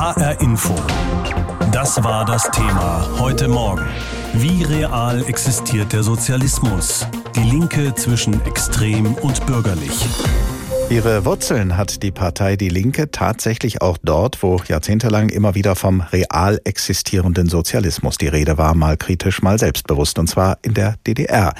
HR Info. Das war das Thema heute Morgen. Wie real existiert der Sozialismus? Die Linke zwischen extrem und bürgerlich. Ihre Wurzeln hat die Partei Die Linke tatsächlich auch dort, wo jahrzehntelang immer wieder vom real existierenden Sozialismus die Rede war, mal kritisch, mal selbstbewusst, und zwar in der DDR.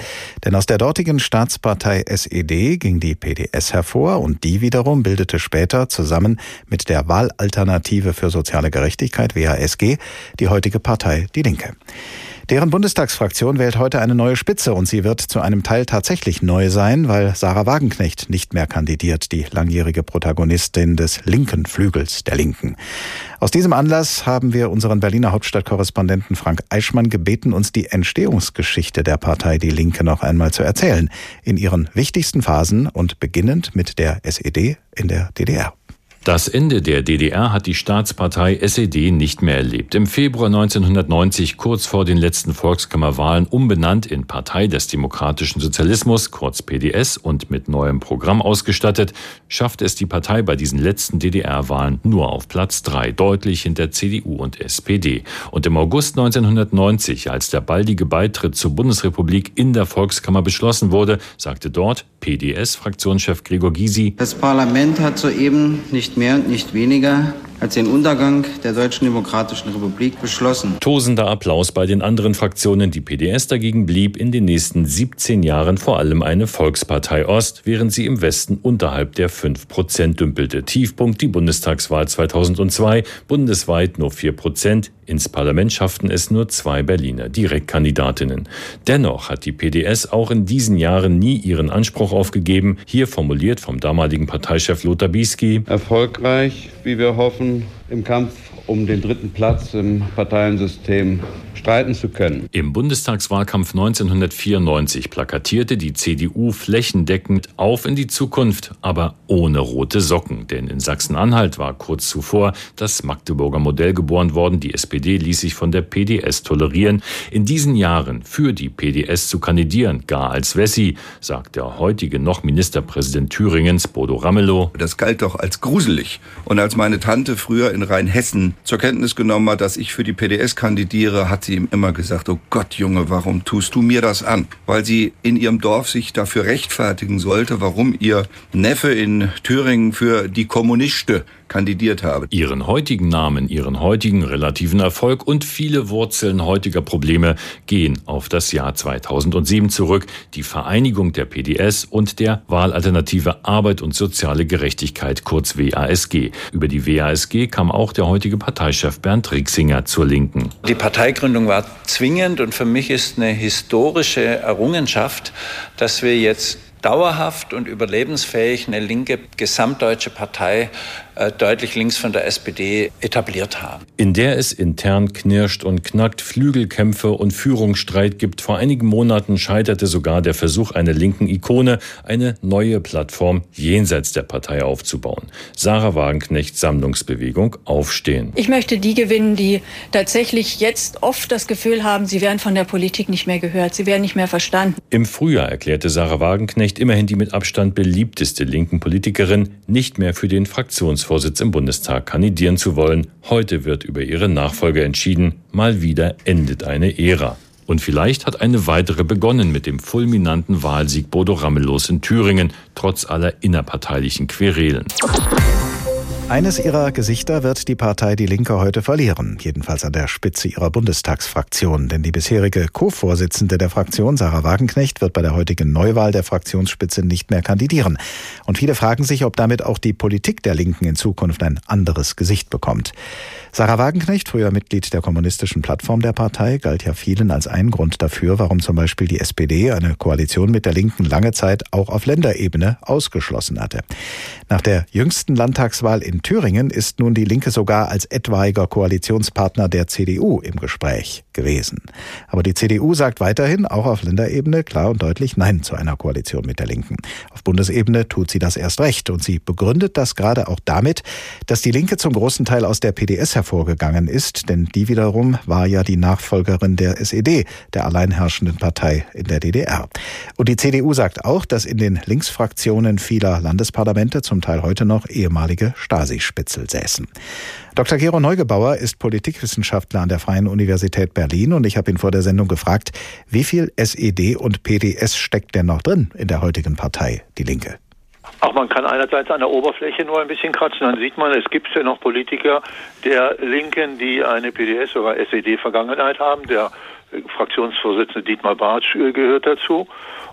Denn aus der dortigen Staatspartei SED ging die PDS hervor und die wiederum bildete später zusammen mit der Wahlalternative für soziale Gerechtigkeit WASG die heutige Partei Die Linke. Deren Bundestagsfraktion wählt heute eine neue Spitze und sie wird zu einem Teil tatsächlich neu sein, weil Sarah Wagenknecht nicht mehr kandidiert, die langjährige Protagonistin des linken Flügels der Linken. Aus diesem Anlass haben wir unseren Berliner Hauptstadtkorrespondenten Frank Eichmann gebeten, uns die Entstehungsgeschichte der Partei Die Linke noch einmal zu erzählen, in ihren wichtigsten Phasen und beginnend mit der SED in der DDR. Das Ende der DDR hat die Staatspartei SED nicht mehr erlebt. Im Februar 1990, kurz vor den letzten Volkskammerwahlen, umbenannt in Partei des Demokratischen Sozialismus, kurz PDS, und mit neuem Programm ausgestattet, schaffte es die Partei bei diesen letzten DDR-Wahlen nur auf Platz drei, deutlich hinter CDU und SPD. Und im August 1990, als der baldige Beitritt zur Bundesrepublik in der Volkskammer beschlossen wurde, sagte dort PDS-Fraktionschef Gregor Gysi, Das Parlament hat soeben nicht nicht mehr und nicht weniger als den Untergang der Deutschen Demokratischen Republik beschlossen. Tosender Applaus bei den anderen Fraktionen. Die PDS dagegen blieb in den nächsten 17 Jahren vor allem eine Volkspartei Ost, während sie im Westen unterhalb der 5 Prozent dümpelte. Tiefpunkt die Bundestagswahl 2002, bundesweit nur 4 Prozent. Ins Parlament schafften es nur zwei Berliner Direktkandidatinnen. Dennoch hat die PDS auch in diesen Jahren nie ihren Anspruch aufgegeben. Hier formuliert vom damaligen Parteichef Lothar Bisky. Erfolgreich, wie wir hoffen, im Kampf um den dritten Platz im Parteiensystem streiten zu können. Im Bundestagswahlkampf 1994 plakatierte die CDU flächendeckend auf in die Zukunft, aber ohne rote Socken. Denn in Sachsen-Anhalt war kurz zuvor das Magdeburger Modell geboren worden. Die SPD ließ sich von der PDS tolerieren. In diesen Jahren für die PDS zu kandidieren, gar als Wessi, sagt der heutige noch Ministerpräsident Thüringens, Bodo Ramelow. Das galt doch als gruselig. Und als meine Tante früher in Rheinhessen zur Kenntnis genommen hat, dass ich für die PDS kandidiere, hat sie ihm immer gesagt, oh Gott, Junge, warum tust du mir das an? Weil sie in ihrem Dorf sich dafür rechtfertigen sollte, warum ihr Neffe in Thüringen für die Kommuniste kandidiert habe. Ihren heutigen Namen, ihren heutigen relativen Erfolg und viele Wurzeln heutiger Probleme gehen auf das Jahr 2007 zurück, die Vereinigung der PDS und der Wahlalternative Arbeit und soziale Gerechtigkeit, kurz WASG. Über die WASG kam auch der heutige Parteichef Bernd Rixinger zur Linken. Die Parteigründung war zwingend und für mich ist eine historische Errungenschaft, dass wir jetzt dauerhaft und überlebensfähig eine linke gesamtdeutsche Partei deutlich links von der SPD etabliert haben. In der es intern knirscht und knackt, Flügelkämpfe und Führungsstreit gibt. Vor einigen Monaten scheiterte sogar der Versuch einer linken Ikone, eine neue Plattform jenseits der Partei aufzubauen. Sarah Wagenknecht Sammlungsbewegung Aufstehen. Ich möchte die gewinnen, die tatsächlich jetzt oft das Gefühl haben, sie werden von der Politik nicht mehr gehört, sie werden nicht mehr verstanden. Im Frühjahr erklärte Sarah Wagenknecht immerhin die mit Abstand beliebteste linken Politikerin nicht mehr für den Fraktionsvorsitz Fraktionsvorsitz im Bundestag kandidieren zu wollen. Heute wird über ihre Nachfolge entschieden. Mal wieder endet eine Ära. Und vielleicht hat eine weitere begonnen mit dem fulminanten Wahlsieg Bodo Ramelows in Thüringen, trotz aller innerparteilichen Querelen. Eines ihrer Gesichter wird die Partei Die Linke heute verlieren, jedenfalls an der Spitze ihrer Bundestagsfraktion. Denn die bisherige Co-Vorsitzende der Fraktion, Sarah Wagenknecht, wird bei der heutigen Neuwahl der Fraktionsspitze nicht mehr kandidieren. Und viele fragen sich, ob damit auch die Politik der Linken in Zukunft ein anderes Gesicht bekommt. Sarah Wagenknecht, früher Mitglied der kommunistischen Plattform der Partei, galt ja vielen als ein Grund dafür, warum zum Beispiel die SPD eine Koalition mit der Linken lange Zeit auch auf Länderebene ausgeschlossen hatte. Nach der jüngsten Landtagswahl in Thüringen ist nun die Linke sogar als etwaiger Koalitionspartner der CDU im Gespräch gewesen. Aber die CDU sagt weiterhin, auch auf Länderebene, klar und deutlich Nein zu einer Koalition mit der Linken. Auf Bundesebene tut sie das erst recht und sie begründet das gerade auch damit, dass die Linke zum großen Teil aus der PDS hervorgegangen ist, denn die wiederum war ja die Nachfolgerin der SED, der alleinherrschenden Partei in der DDR. Und die CDU sagt auch, dass in den Linksfraktionen vieler Landesparlamente zum Teil heute noch ehemalige Stasi-Spitzel säßen. Dr. Gero Neugebauer ist Politikwissenschaftler an der Freien Universität Berlin und ich habe ihn vor der Sendung gefragt, wie viel SED und PDS steckt denn noch drin in der heutigen Partei, die Linke? Auch man kann einerseits an der Oberfläche nur ein bisschen kratzen, dann sieht man, es gibt ja noch Politiker der Linken, die eine PDS- oder SED-Vergangenheit haben. Der Fraktionsvorsitzende Dietmar Bartsch gehört dazu.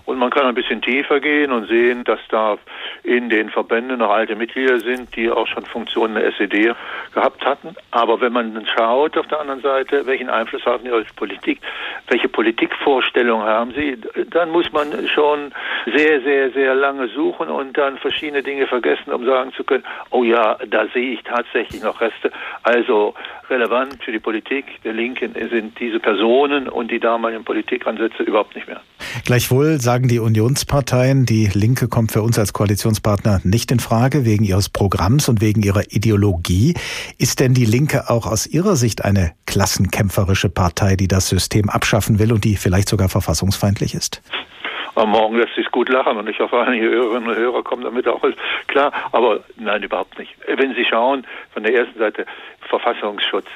Und man kann ein bisschen tiefer gehen und sehen, dass da in den Verbänden noch alte Mitglieder sind, die auch schon Funktionen der SED gehabt hatten. Aber wenn man dann schaut auf der anderen Seite, welchen Einfluss haben die auf Politik, welche Politikvorstellungen haben sie, dann muss man schon sehr, sehr, sehr lange suchen und dann verschiedene Dinge vergessen, um sagen zu können, oh ja, da sehe ich tatsächlich noch Reste. Also relevant für die Politik der Linken sind diese Personen und die damaligen Politikansätze überhaupt nicht mehr. Gleichwohl sagen die Unionsparteien, die Linke kommt für uns als Koalitionspartner nicht in Frage wegen ihres Programms und wegen ihrer Ideologie. Ist denn die Linke auch aus Ihrer Sicht eine klassenkämpferische Partei, die das System abschaffen will und die vielleicht sogar verfassungsfeindlich ist? Am Morgen lässt sich gut lachen und ich hoffe, einige Hörerinnen und Hörer kommen damit auch klar. Aber nein, überhaupt nicht. Wenn Sie schauen, von der ersten Seite Verfassungsschutz,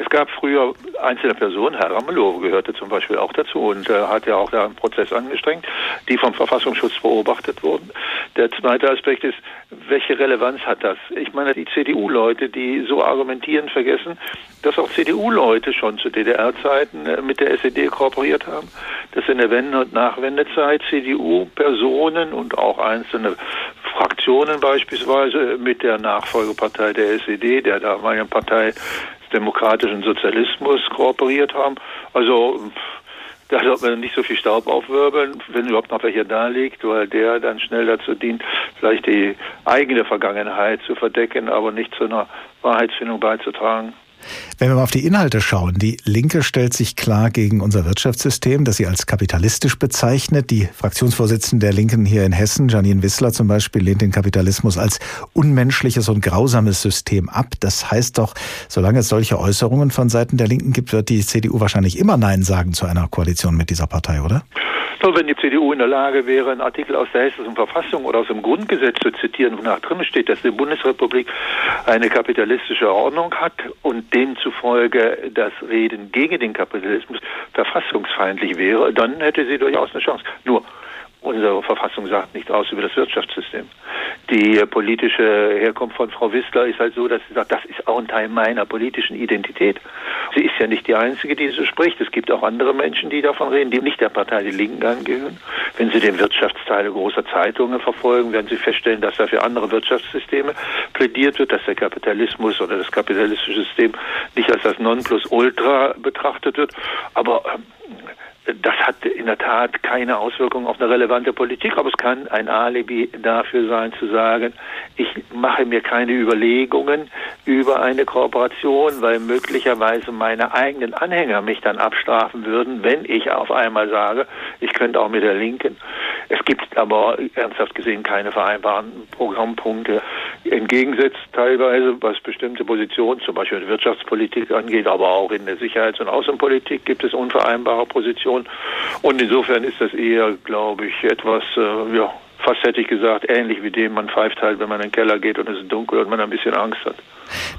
es gab früher einzelne Personen, Herr Ramelow gehörte zum Beispiel auch dazu und äh, hat ja auch da einen Prozess angestrengt, die vom Verfassungsschutz beobachtet wurden. Der zweite Aspekt ist, welche Relevanz hat das? Ich meine, die CDU-Leute, die so argumentieren, vergessen, dass auch CDU-Leute schon zu DDR-Zeiten äh, mit der SED kooperiert haben, dass in der Wende- und Nachwendezeit CDU-Personen und auch einzelne Fraktionen beispielsweise mit der Nachfolgepartei der SED, der damaligen Partei demokratischen Sozialismus kooperiert haben. Also da sollte man nicht so viel Staub aufwirbeln, wenn überhaupt noch welcher da liegt, weil der dann schnell dazu dient, vielleicht die eigene Vergangenheit zu verdecken, aber nicht zu einer Wahrheitsfindung beizutragen. Wenn wir mal auf die Inhalte schauen, die Linke stellt sich klar gegen unser Wirtschaftssystem, das sie als kapitalistisch bezeichnet. Die Fraktionsvorsitzende der Linken hier in Hessen, Janine Wissler zum Beispiel, lehnt den Kapitalismus als unmenschliches und grausames System ab. Das heißt doch, solange es solche Äußerungen von Seiten der Linken gibt, wird die CDU wahrscheinlich immer Nein sagen zu einer Koalition mit dieser Partei, oder? Nur wenn die CDU in der Lage wäre, einen Artikel aus der hessischen Verfassung oder aus dem Grundgesetz zu zitieren, wonach drin steht, dass die Bundesrepublik eine kapitalistische Ordnung hat und demzufolge das Reden gegen den Kapitalismus verfassungsfeindlich wäre, dann hätte sie durchaus eine Chance. Nur Unsere Verfassung sagt nicht aus über das Wirtschaftssystem. Die politische Herkunft von Frau Wissler ist halt so, dass sie sagt, das ist auch ein Teil meiner politischen Identität. Sie ist ja nicht die Einzige, die so spricht. Es gibt auch andere Menschen, die davon reden, die nicht der Partei Die Linken angehören. Wenn Sie den Wirtschaftsteil großer Zeitungen verfolgen, werden Sie feststellen, dass da für andere Wirtschaftssysteme plädiert wird, dass der Kapitalismus oder das kapitalistische System nicht als das Nonplusultra betrachtet wird. Aber ähm, das hat in der Tat keine Auswirkung auf eine relevante Politik, aber es kann ein Alibi dafür sein, zu sagen, ich mache mir keine Überlegungen über eine Kooperation, weil möglicherweise meine eigenen Anhänger mich dann abstrafen würden, wenn ich auf einmal sage, ich könnte auch mit der Linken. Es gibt aber ernsthaft gesehen keine vereinbaren Programmpunkte. Entgegensetzt teilweise, was bestimmte Positionen, zum Beispiel in Wirtschaftspolitik angeht, aber auch in der Sicherheits- und Außenpolitik gibt es unvereinbare Positionen. Und insofern ist das eher, glaube ich, etwas, äh, ja, fast hätte ich gesagt, ähnlich wie dem man pfeift halt, wenn man in den Keller geht und es ist dunkel und man ein bisschen Angst hat.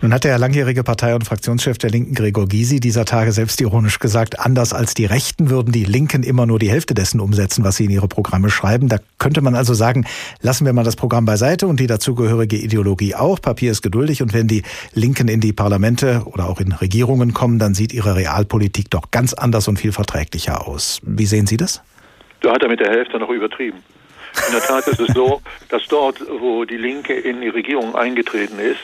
Nun hat der langjährige Partei- und Fraktionschef der Linken Gregor Gysi dieser Tage selbstironisch gesagt, anders als die Rechten würden die Linken immer nur die Hälfte dessen umsetzen, was sie in ihre Programme schreiben. Da könnte man also sagen, lassen wir mal das Programm beiseite und die dazugehörige Ideologie auch. Papier ist geduldig und wenn die Linken in die Parlamente oder auch in Regierungen kommen, dann sieht ihre Realpolitik doch ganz anders und viel verträglicher aus. Wie sehen Sie das? Da hat er mit der Hälfte noch übertrieben. In der Tat ist es so, dass dort, wo die Linke in die Regierung eingetreten ist,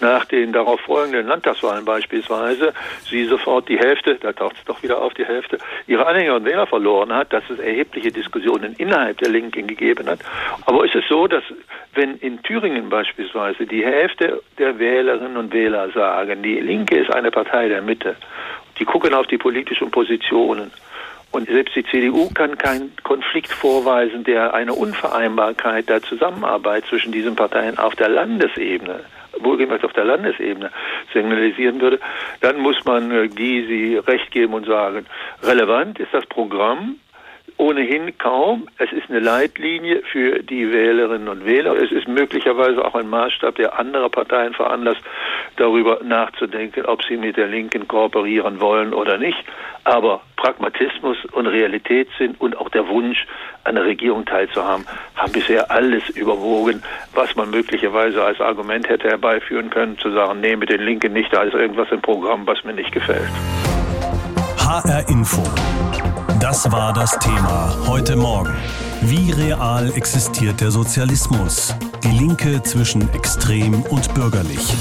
nach den darauf folgenden Landtagswahlen beispielsweise, sie sofort die Hälfte, da taucht es doch wieder auf die Hälfte, ihre Anhänger und Wähler verloren hat, dass es erhebliche Diskussionen innerhalb der Linken gegeben hat. Aber ist es so, dass wenn in Thüringen beispielsweise die Hälfte der Wählerinnen und Wähler sagen, die Linke ist eine Partei der Mitte, die gucken auf die politischen Positionen, und selbst die CDU kann keinen Konflikt vorweisen, der eine Unvereinbarkeit der Zusammenarbeit zwischen diesen Parteien auf der Landesebene wohlgemerkt auf der Landesebene signalisieren würde, dann muss man äh, Gysi recht geben und sagen, relevant ist das Programm, ohnehin kaum. Es ist eine Leitlinie für die Wählerinnen und Wähler. Es ist möglicherweise auch ein Maßstab, der andere Parteien veranlasst, darüber nachzudenken, ob sie mit der Linken kooperieren wollen oder nicht. Aber Pragmatismus und Realitätssinn und auch der Wunsch, an der Regierung teilzuhaben, haben bisher alles überwogen, was man möglicherweise als Argument hätte herbeiführen können, zu sagen, nee, mit den Linken nicht, da ist irgendwas im Programm, was mir nicht gefällt. HR Info. Das war das Thema heute Morgen. Wie real existiert der Sozialismus? Die Linke zwischen extrem und bürgerlich.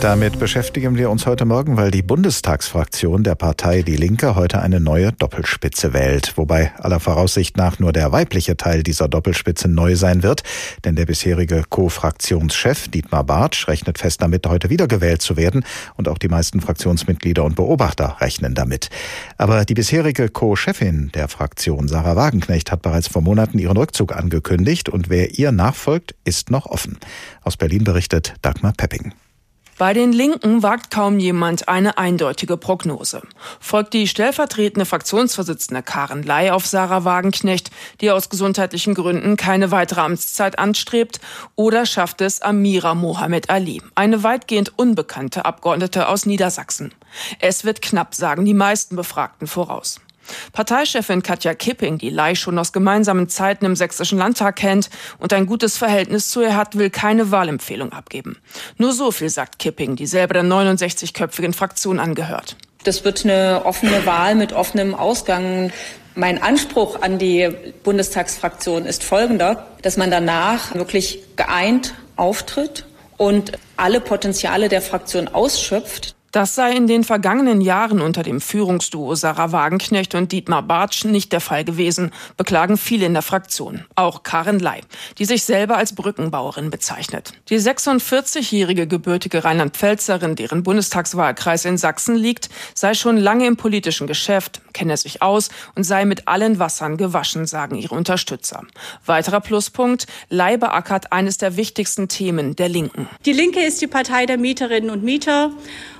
Damit beschäftigen wir uns heute Morgen, weil die Bundestagsfraktion der Partei Die Linke heute eine neue Doppelspitze wählt. Wobei aller Voraussicht nach nur der weibliche Teil dieser Doppelspitze neu sein wird. Denn der bisherige Co-Fraktionschef Dietmar Bartsch rechnet fest damit, heute wiedergewählt zu werden. Und auch die meisten Fraktionsmitglieder und Beobachter rechnen damit. Aber die bisherige Co-Chefin der Fraktion, Sarah Wagenknecht, hat bereits vor Monaten ihren Rückzug angekündigt. Und wer ihr nachfolgt, ist noch offen. Aus Berlin berichtet Dagmar Pepping. Bei den Linken wagt kaum jemand eine eindeutige Prognose. Folgt die stellvertretende Fraktionsvorsitzende Karen Ley auf Sarah Wagenknecht, die aus gesundheitlichen Gründen keine weitere Amtszeit anstrebt, oder schafft es Amira Mohamed Ali, eine weitgehend unbekannte Abgeordnete aus Niedersachsen? Es wird knapp, sagen die meisten Befragten voraus. Parteichefin Katja Kipping, die Lai schon aus gemeinsamen Zeiten im Sächsischen Landtag kennt und ein gutes Verhältnis zu ihr hat, will keine Wahlempfehlung abgeben. Nur so viel sagt Kipping, die selber der 69-köpfigen Fraktion angehört. Das wird eine offene Wahl mit offenem Ausgang. Mein Anspruch an die Bundestagsfraktion ist folgender, dass man danach wirklich geeint auftritt und alle Potenziale der Fraktion ausschöpft. Das sei in den vergangenen Jahren unter dem Führungsduo Sarah Wagenknecht und Dietmar Bartsch nicht der Fall gewesen, beklagen viele in der Fraktion. Auch Karin Ley, die sich selber als Brückenbauerin bezeichnet. Die 46-jährige gebürtige Rheinland-Pfälzerin, deren Bundestagswahlkreis in Sachsen liegt, sei schon lange im politischen Geschäft, kenne sich aus und sei mit allen Wassern gewaschen, sagen ihre Unterstützer. Weiterer Pluspunkt, Ley beackert eines der wichtigsten Themen der Linken. Die Linke ist die Partei der Mieterinnen und Mieter.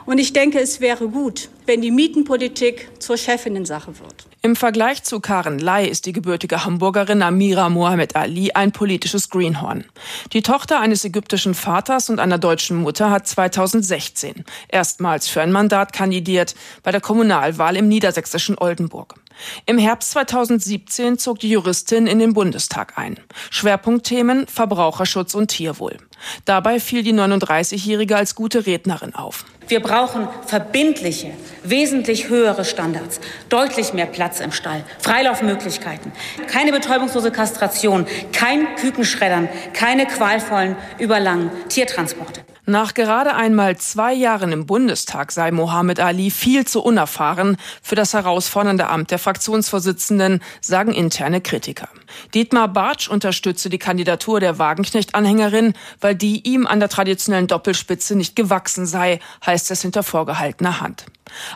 Und ich denke, es wäre gut, wenn die Mietenpolitik zur Chefinnensache wird. Im Vergleich zu Karen Ley ist die gebürtige Hamburgerin Amira Mohamed Ali ein politisches Greenhorn. Die Tochter eines ägyptischen Vaters und einer deutschen Mutter hat 2016 erstmals für ein Mandat kandidiert bei der Kommunalwahl im niedersächsischen Oldenburg. Im Herbst 2017 zog die Juristin in den Bundestag ein. Schwerpunktthemen Verbraucherschutz und Tierwohl. Dabei fiel die 39-Jährige als gute Rednerin auf. Wir brauchen verbindliche, wesentlich höhere Standards, deutlich mehr Platz im Stall, Freilaufmöglichkeiten, keine betäubungslose Kastration, kein Kükenschreddern, keine qualvollen, überlangen Tiertransporte. Nach gerade einmal zwei Jahren im Bundestag sei Mohammed Ali viel zu unerfahren für das herausfordernde Amt der Fraktionsvorsitzenden, sagen interne Kritiker. Dietmar Bartsch unterstütze die Kandidatur der Wagenknecht-Anhängerin, weil die ihm an der traditionellen Doppelspitze nicht gewachsen sei, heißt es hinter vorgehaltener Hand.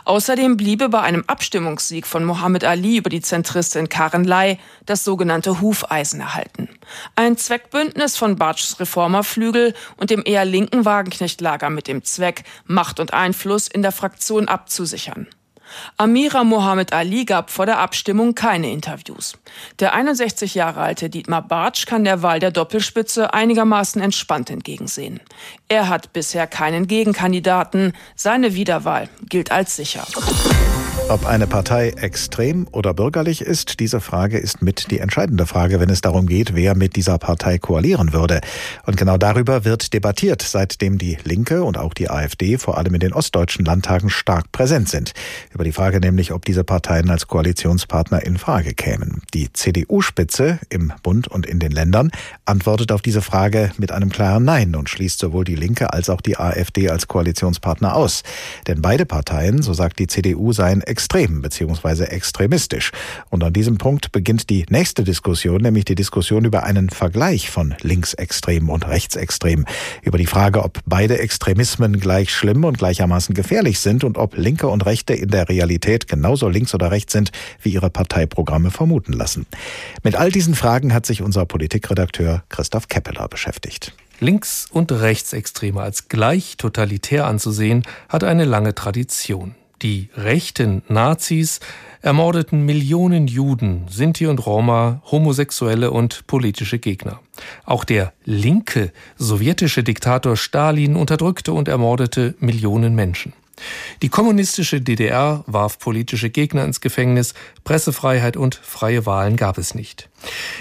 Außerdem bliebe bei einem Abstimmungssieg von Mohammed Ali über die Zentristin Karen Ley das sogenannte Hufeisen erhalten. Ein Zweckbündnis von Bartschs Reformerflügel und dem eher linken Wagenknechtlager mit dem Zweck, Macht und Einfluss in der Fraktion abzusichern. Amira Mohammed Ali gab vor der Abstimmung keine Interviews. Der 61 Jahre alte Dietmar Bartsch kann der Wahl der Doppelspitze einigermaßen entspannt entgegensehen. Er hat bisher keinen Gegenkandidaten. Seine Wiederwahl gilt als sicher. Ob eine Partei extrem oder bürgerlich ist, diese Frage ist mit die entscheidende Frage, wenn es darum geht, wer mit dieser Partei koalieren würde. Und genau darüber wird debattiert, seitdem die Linke und auch die AfD vor allem in den ostdeutschen Landtagen stark präsent sind. Über die Frage nämlich, ob diese Parteien als Koalitionspartner in Frage kämen. Die CDU-Spitze im Bund und in den Ländern antwortet auf diese Frage mit einem klaren Nein und schließt sowohl die Linke als auch die AfD als Koalitionspartner aus. Denn beide Parteien, so sagt die CDU, seien extrem bzw. extremistisch. Und an diesem Punkt beginnt die nächste Diskussion, nämlich die Diskussion über einen Vergleich von linksextrem und rechtsextrem. Über die Frage, ob beide Extremismen gleich schlimm und gleichermaßen gefährlich sind und ob Linke und Rechte in der Realität genauso links oder rechts sind, wie ihre Parteiprogramme vermuten lassen. Mit all diesen Fragen hat sich unser Politikredakteur Christoph Keppeler beschäftigt. Links- und Rechtsextreme als gleich totalitär anzusehen, hat eine lange Tradition. Die rechten Nazis ermordeten Millionen Juden, Sinti und Roma, Homosexuelle und politische Gegner. Auch der linke sowjetische Diktator Stalin unterdrückte und ermordete Millionen Menschen. Die kommunistische DDR warf politische Gegner ins Gefängnis, Pressefreiheit und freie Wahlen gab es nicht.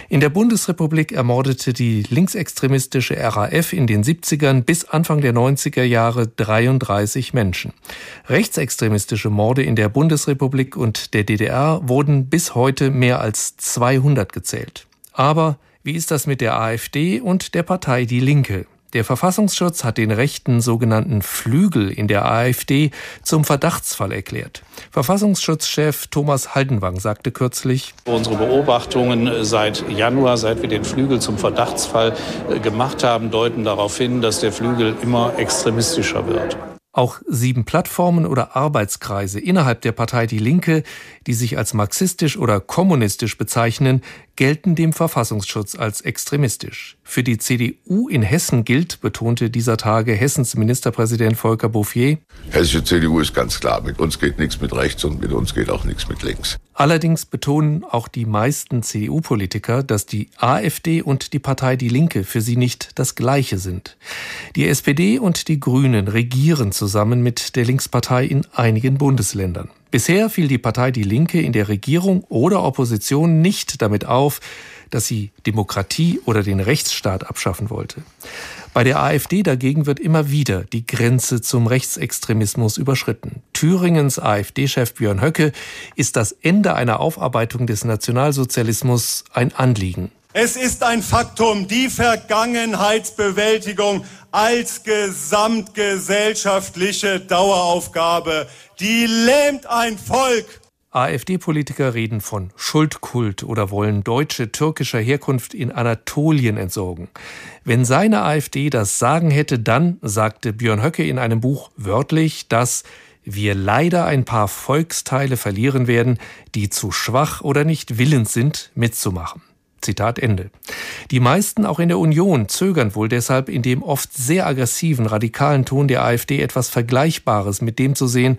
In der Bundesrepublik ermordete die linksextremistische RAF in den 70ern bis Anfang der 90er Jahre 33 Menschen. Rechtsextremistische Morde in der Bundesrepublik und der DDR wurden bis heute mehr als 200 gezählt. Aber wie ist das mit der AfD und der Partei Die Linke? Der Verfassungsschutz hat den rechten sogenannten Flügel in der AfD zum Verdachtsfall erklärt. Verfassungsschutzchef Thomas Haldenwang sagte kürzlich, Unsere Beobachtungen seit Januar, seit wir den Flügel zum Verdachtsfall äh, gemacht haben, deuten darauf hin, dass der Flügel immer extremistischer wird. Auch sieben Plattformen oder Arbeitskreise innerhalb der Partei Die Linke, die sich als marxistisch oder kommunistisch bezeichnen, gelten dem Verfassungsschutz als extremistisch. Für die CDU in Hessen gilt, betonte dieser Tage Hessens Ministerpräsident Volker Bouffier, Hessische CDU ist ganz klar, mit uns geht nichts mit rechts und mit uns geht auch nichts mit links. Allerdings betonen auch die meisten CDU-Politiker, dass die AfD und die Partei Die Linke für sie nicht das Gleiche sind. Die SPD und die Grünen regieren zusammen mit der Linkspartei in einigen Bundesländern. Bisher fiel die Partei Die Linke in der Regierung oder Opposition nicht damit auf, dass sie Demokratie oder den Rechtsstaat abschaffen wollte. Bei der AfD dagegen wird immer wieder die Grenze zum Rechtsextremismus überschritten. Thüringens AfD-Chef Björn Höcke ist das Ende einer Aufarbeitung des Nationalsozialismus ein Anliegen. Es ist ein Faktum, die Vergangenheitsbewältigung als gesamtgesellschaftliche Daueraufgabe, die lähmt ein Volk. AfD-Politiker reden von Schuldkult oder wollen Deutsche türkischer Herkunft in Anatolien entsorgen. Wenn seine AfD das Sagen hätte, dann, sagte Björn Höcke in einem Buch wörtlich, dass wir leider ein paar Volksteile verlieren werden, die zu schwach oder nicht willens sind, mitzumachen. Zitat Ende. Die meisten auch in der Union zögern wohl deshalb in dem oft sehr aggressiven, radikalen Ton der AfD etwas Vergleichbares mit dem zu sehen,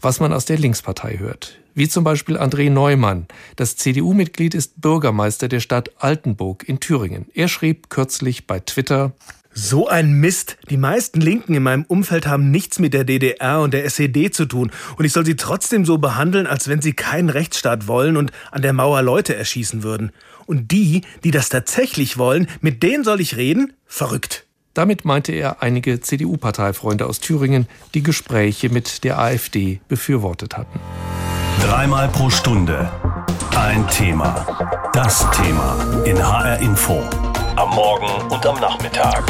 was man aus der Linkspartei hört. Wie zum Beispiel André Neumann. Das CDU-Mitglied ist Bürgermeister der Stadt Altenburg in Thüringen. Er schrieb kürzlich bei Twitter, so ein Mist. Die meisten Linken in meinem Umfeld haben nichts mit der DDR und der SED zu tun. Und ich soll sie trotzdem so behandeln, als wenn sie keinen Rechtsstaat wollen und an der Mauer Leute erschießen würden. Und die, die das tatsächlich wollen, mit denen soll ich reden? Verrückt. Damit meinte er einige CDU-Parteifreunde aus Thüringen, die Gespräche mit der AfD befürwortet hatten. Dreimal pro Stunde ein Thema. Das Thema in HR Info. Am Morgen und am Nachmittag.